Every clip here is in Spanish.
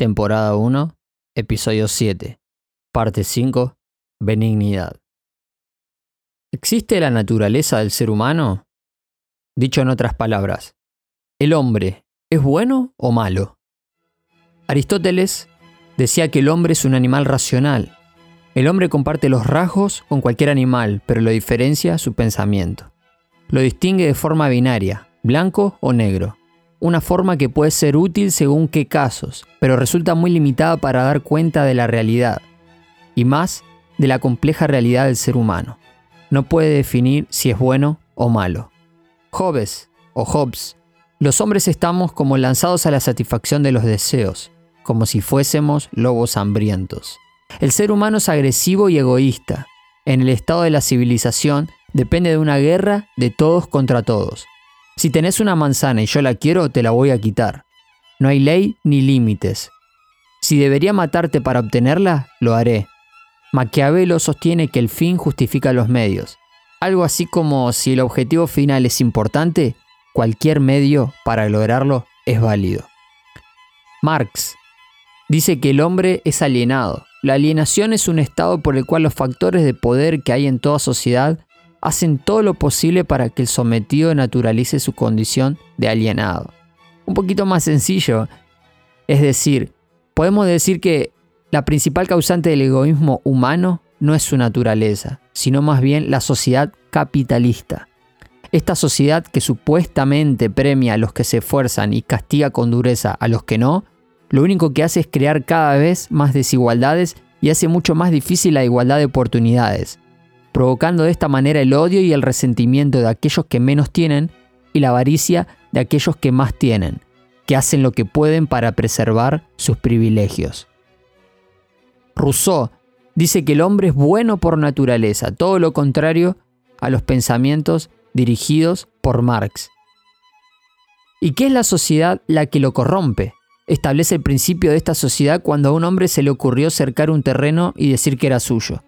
temporada 1, episodio 7, parte 5, benignidad. ¿Existe la naturaleza del ser humano? Dicho en otras palabras, ¿el hombre es bueno o malo? Aristóteles decía que el hombre es un animal racional. El hombre comparte los rasgos con cualquier animal, pero lo diferencia su pensamiento. Lo distingue de forma binaria, blanco o negro. Una forma que puede ser útil según qué casos, pero resulta muy limitada para dar cuenta de la realidad, y más de la compleja realidad del ser humano. No puede definir si es bueno o malo. Hobbes o Hobbes, los hombres estamos como lanzados a la satisfacción de los deseos, como si fuésemos lobos hambrientos. El ser humano es agresivo y egoísta. En el estado de la civilización depende de una guerra de todos contra todos. Si tenés una manzana y yo la quiero, te la voy a quitar. No hay ley ni límites. Si debería matarte para obtenerla, lo haré. Maquiavelo sostiene que el fin justifica los medios. Algo así como si el objetivo final es importante, cualquier medio para lograrlo es válido. Marx dice que el hombre es alienado. La alienación es un estado por el cual los factores de poder que hay en toda sociedad hacen todo lo posible para que el sometido naturalice su condición de alienado. Un poquito más sencillo, es decir, podemos decir que la principal causante del egoísmo humano no es su naturaleza, sino más bien la sociedad capitalista. Esta sociedad que supuestamente premia a los que se esfuerzan y castiga con dureza a los que no, lo único que hace es crear cada vez más desigualdades y hace mucho más difícil la igualdad de oportunidades, provocando de esta manera el odio y el resentimiento de aquellos que menos tienen y la avaricia de aquellos que más tienen, que hacen lo que pueden para preservar sus privilegios. Rousseau dice que el hombre es bueno por naturaleza, todo lo contrario a los pensamientos dirigidos por Marx. ¿Y qué es la sociedad la que lo corrompe? establece el principio de esta sociedad cuando a un hombre se le ocurrió cercar un terreno y decir que era suyo.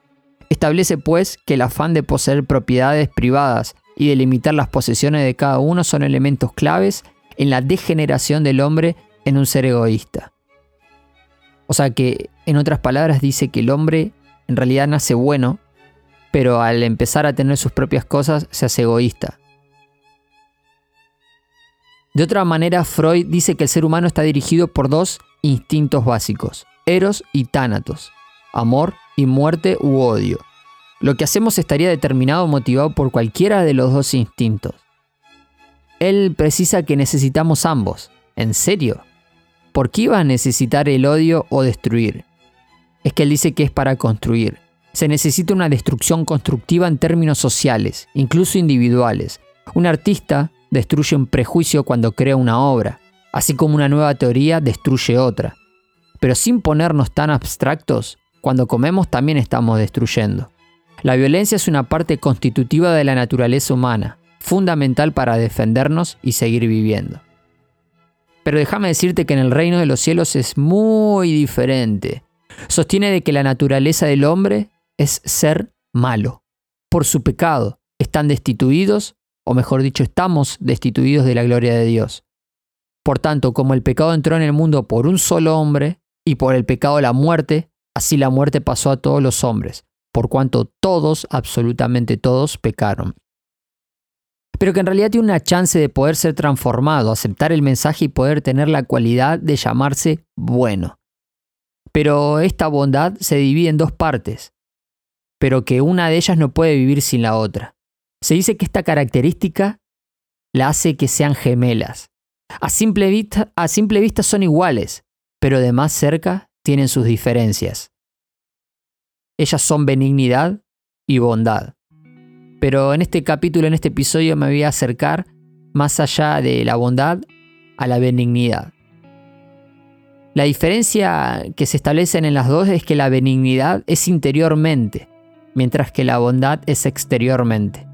Establece pues que el afán de poseer propiedades privadas y de limitar las posesiones de cada uno son elementos claves en la degeneración del hombre en un ser egoísta. O sea que, en otras palabras, dice que el hombre en realidad nace bueno, pero al empezar a tener sus propias cosas se hace egoísta. De otra manera, Freud dice que el ser humano está dirigido por dos instintos básicos, eros y tánatos, amor y muerte u odio. Lo que hacemos estaría determinado o motivado por cualquiera de los dos instintos. Él precisa que necesitamos ambos. ¿En serio? ¿Por qué iba a necesitar el odio o destruir? Es que él dice que es para construir. Se necesita una destrucción constructiva en términos sociales, incluso individuales. Un artista destruye un prejuicio cuando crea una obra, así como una nueva teoría destruye otra. Pero sin ponernos tan abstractos, cuando comemos también estamos destruyendo. La violencia es una parte constitutiva de la naturaleza humana, fundamental para defendernos y seguir viviendo. Pero déjame decirte que en el reino de los cielos es muy diferente. Sostiene de que la naturaleza del hombre es ser malo. Por su pecado están destituidos o mejor dicho, estamos destituidos de la gloria de Dios. Por tanto, como el pecado entró en el mundo por un solo hombre, y por el pecado la muerte, así la muerte pasó a todos los hombres, por cuanto todos, absolutamente todos, pecaron. Pero que en realidad tiene una chance de poder ser transformado, aceptar el mensaje y poder tener la cualidad de llamarse bueno. Pero esta bondad se divide en dos partes, pero que una de ellas no puede vivir sin la otra. Se dice que esta característica la hace que sean gemelas. A simple vista, a simple vista son iguales, pero de más cerca tienen sus diferencias. Ellas son benignidad y bondad. Pero en este capítulo, en este episodio, me voy a acercar más allá de la bondad a la benignidad. La diferencia que se establecen en las dos es que la benignidad es interiormente, mientras que la bondad es exteriormente.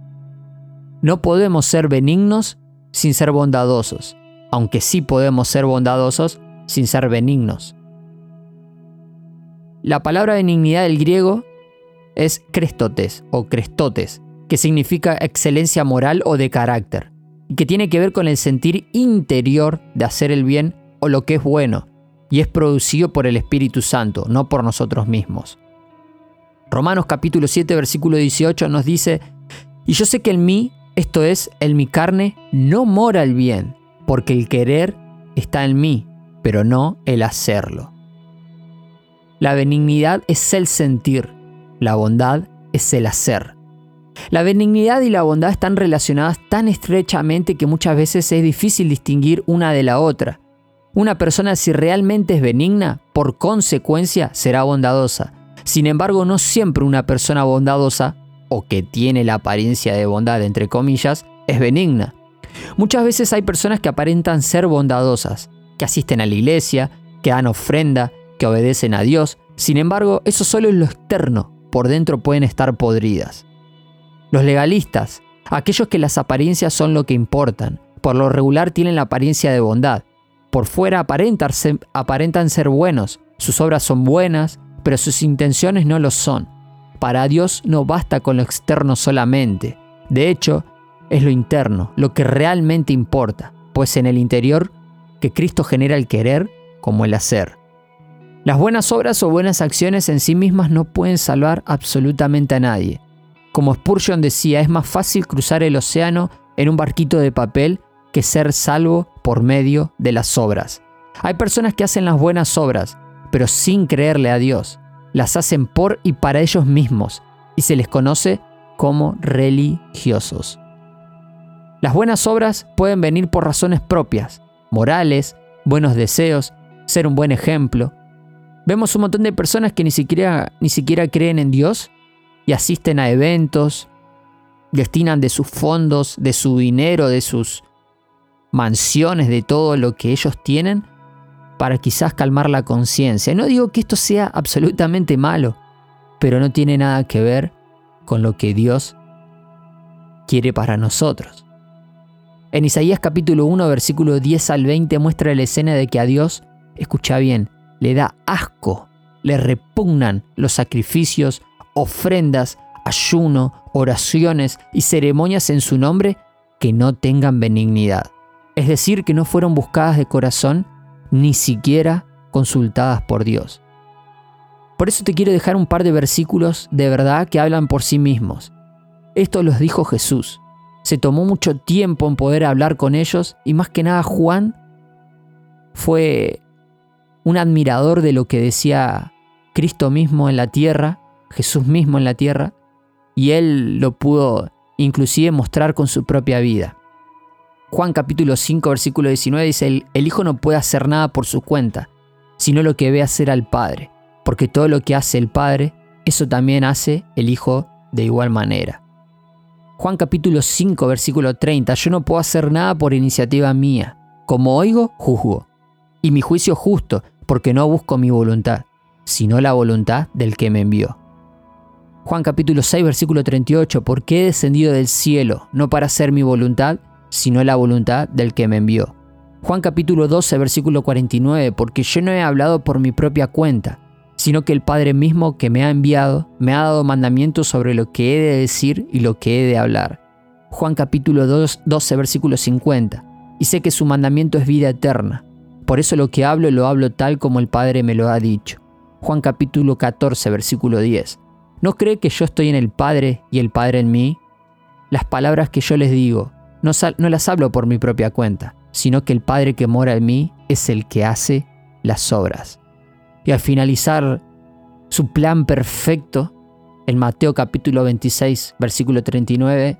No podemos ser benignos sin ser bondadosos, aunque sí podemos ser bondadosos sin ser benignos. La palabra benignidad del griego es crestotes o crestotes, que significa excelencia moral o de carácter, y que tiene que ver con el sentir interior de hacer el bien o lo que es bueno, y es producido por el Espíritu Santo, no por nosotros mismos. Romanos capítulo 7 versículo 18 nos dice, y yo sé que en mí, esto es, en mi carne, no mora el bien, porque el querer está en mí, pero no el hacerlo. La benignidad es el sentir, la bondad es el hacer. La benignidad y la bondad están relacionadas tan estrechamente que muchas veces es difícil distinguir una de la otra. Una persona si realmente es benigna, por consecuencia será bondadosa. Sin embargo, no siempre una persona bondadosa, o que tiene la apariencia de bondad entre comillas, es benigna. Muchas veces hay personas que aparentan ser bondadosas, que asisten a la iglesia, que dan ofrenda, que obedecen a Dios. Sin embargo, eso solo es lo externo, por dentro pueden estar podridas. Los legalistas, aquellos que las apariencias son lo que importan, por lo regular tienen la apariencia de bondad, por fuera aparentan ser, buenos, sus obras son buenas, pero sus intenciones no lo son. Para Dios no basta con lo externo solamente. De hecho, es lo interno, lo que realmente importa, pues en el interior que Cristo genera el querer como el hacer. Las buenas obras o buenas acciones en sí mismas no pueden salvar absolutamente a nadie. Como Spurgeon decía, es más fácil cruzar el océano en un barquito de papel que ser salvo por medio de las obras. Hay personas que hacen las buenas obras, pero sin creerle a Dios. Las hacen por y para ellos mismos y se les conoce como religiosos. Las buenas obras pueden venir por razones propias, morales, buenos deseos, ser un buen ejemplo. Vemos un montón de personas que ni siquiera, ni siquiera creen en Dios y asisten a eventos, destinan de sus fondos, de su dinero, de sus mansiones, de todo lo que ellos tienen, para quizás calmar la conciencia. No digo que esto sea absolutamente malo, pero no tiene nada que ver con lo que Dios quiere para nosotros. En Isaías capítulo 1, versículo 10 al 20 muestra la escena de que a Dios, escucha bien, le da asco, le repugnan los sacrificios, ofrendas, ayuno, oraciones y ceremonias en su nombre que no tengan benignidad es decir, que no fueron buscadas de corazón, ni siquiera consultadas por Dios. Por eso te quiero dejar un par de versículos de verdad que hablan por sí mismos. Esto los dijo Jesús. Se tomó mucho tiempo en poder hablar con ellos y más que nada Juan fue un admirador de lo que decía Cristo mismo en la tierra, Jesús mismo en la tierra, y él lo pudo inclusive mostrar con su propia vida. Juan capítulo 5 versículo 19 dice, el, el, Hijo no puede hacer nada por su cuenta, sino lo que ve hacer al Padre, porque todo lo que hace el Padre, eso también hace el Hijo de igual manera. Juan capítulo 5 versículo 30, yo no puedo hacer nada por iniciativa mía, como oigo, juzgo, y mi juicio justo, porque no busco mi voluntad, sino la voluntad del que me envió. Juan capítulo 6 versículo 38, porque he descendido del cielo, no para hacer mi voluntad, sino la voluntad del que me envió. Juan capítulo 12, versículo 49, porque yo no he hablado por mi propia cuenta, sino que el Padre mismo que me ha enviado me ha dado mandamientos sobre lo que he de decir y lo que he de hablar. Juan capítulo 12, versículo 50, y sé que su mandamiento es vida eterna. Por eso lo que hablo lo hablo tal como el Padre me lo ha dicho. Juan capítulo 14, versículo 10. ¿No cree que yo estoy en el Padre y el Padre en mí? Las palabras que yo les digo, no, las hablo por mi propia cuenta, sino que el Padre que mora en mí es el que hace las obras. Y al finalizar su plan perfecto, en Mateo capítulo 26, versículo 39,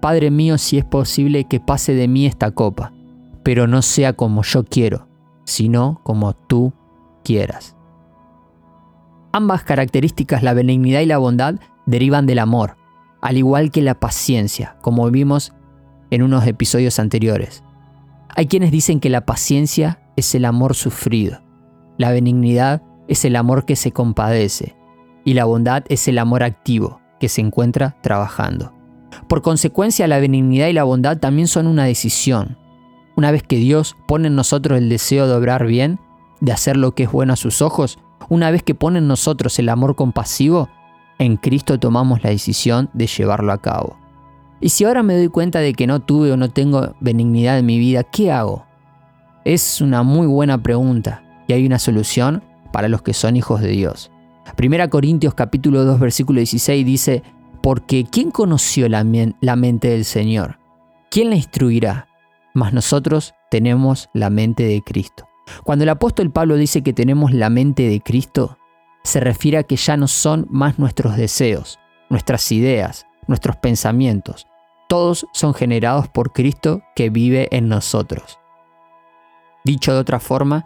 Padre mío, si es posible que pase de mí esta copa, pero no sea como yo quiero, sino como tú quieras. Ambas características, la benignidad y la bondad, derivan del amor, al igual que la paciencia, como vimos en unos episodios anteriores. Hay quienes dicen que la paciencia es el amor sufrido, la benignidad es el amor que se compadece y la bondad es el amor activo que se encuentra trabajando. Por consecuencia, la benignidad y la bondad también son una decisión. Una vez que Dios pone en nosotros el deseo de obrar bien, de hacer lo que es bueno a sus ojos, una vez que pone en nosotros el amor compasivo, en Cristo tomamos la decisión de llevarlo a cabo. Y si ahora me doy cuenta de que no tuve o no tengo benignidad en mi vida, ¿qué hago? Es una muy buena pregunta. y hay una solución para los que son hijos de Dios. Primera Corintios capítulo 2 versículo 16 dice, porque ¿quién conoció la, la mente del Señor? ¿Quién la instruirá? Mas nosotros tenemos la mente de Cristo. Cuando el apóstol Pablo dice que tenemos la mente de Cristo, se refiere a que ya no son más nuestros deseos, nuestras ideas, nuestros pensamientos. Todos son generados por Cristo que vive en nosotros. Dicho de otra forma,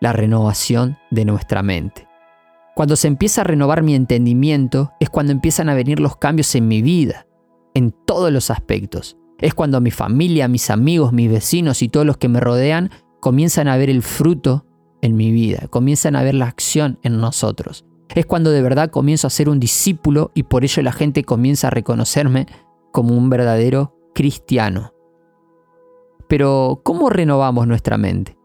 la renovación de nuestra mente. Cuando se empieza a renovar mi entendimiento es cuando empiezan a venir los cambios en mi vida, en todos los aspectos. Es cuando mi familia, mis amigos, mis vecinos y todos los que me rodean comienzan a ver el fruto en mi vida, comienzan a ver la acción en nosotros. Es cuando de verdad comienzo a ser un discípulo y por ello la gente comienza a reconocerme como un verdadero cristiano. Pero, ¿cómo renovamos nuestra mente?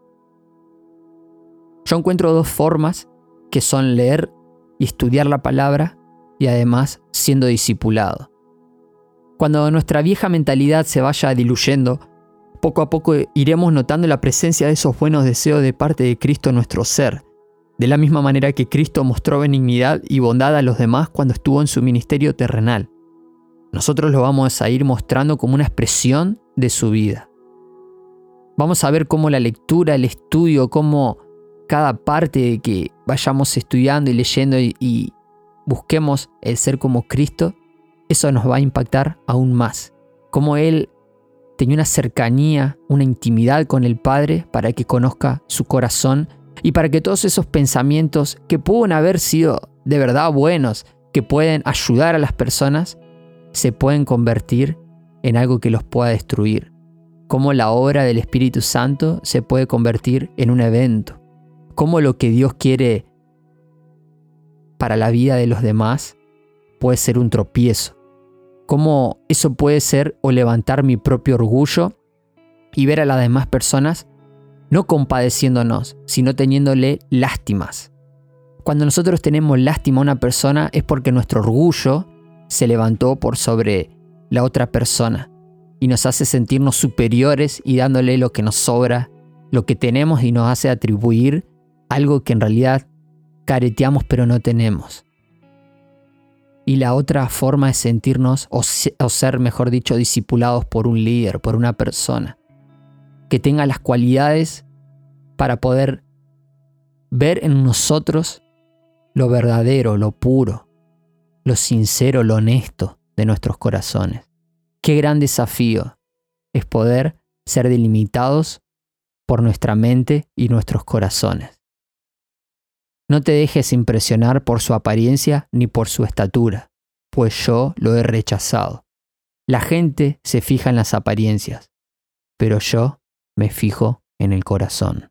Yo encuentro dos formas que son leer y estudiar la palabra y además siendo discipulado. Cuando nuestra vieja mentalidad se vaya diluyendo, poco a poco iremos notando la presencia de esos buenos deseos de parte de Cristo en nuestro ser, de la misma manera que Cristo mostró benignidad y bondad a los demás cuando estuvo en su ministerio terrenal. Nosotros lo vamos a ir mostrando como una expresión de su vida. Vamos a ver cómo la lectura, el estudio, cómo cada parte que vayamos estudiando y leyendo y busquemos el ser como Cristo, eso nos va a impactar aún más. Cómo Él tenía una cercanía, una intimidad con el Padre para que conozca su corazón y para que todos esos pensamientos que pueden haber sido de verdad buenos, que pueden ayudar a las personas, se pueden convertir en algo que los pueda destruir. Cómo la obra del Espíritu Santo se puede convertir en un evento. Cómo lo que Dios quiere para la vida de los demás puede ser un tropiezo cómo eso puede ser o levantar mi propio orgullo y ver a las demás personas no compadeciéndonos, sino teniéndole lástimas. Cuando nosotros tenemos lástima a una persona es porque nuestro orgullo se levantó por sobre la otra persona y nos hace sentirnos superiores y dándole lo que nos sobra, lo que tenemos y nos hace atribuir algo que en realidad careteamos pero no tenemos y la otra forma es sentirnos o, ser, mejor dicho, discipulados por un líder, por una persona, que tenga las cualidades para poder ver en nosotros lo verdadero, lo puro, lo sincero, lo honesto de nuestros corazones. Qué gran desafío es poder ser delimitados por nuestra mente y nuestros corazones. No te dejes impresionar por su apariencia ni por su estatura, pues yo lo he rechazado. La gente se fija en las apariencias, pero yo me fijo en el corazón.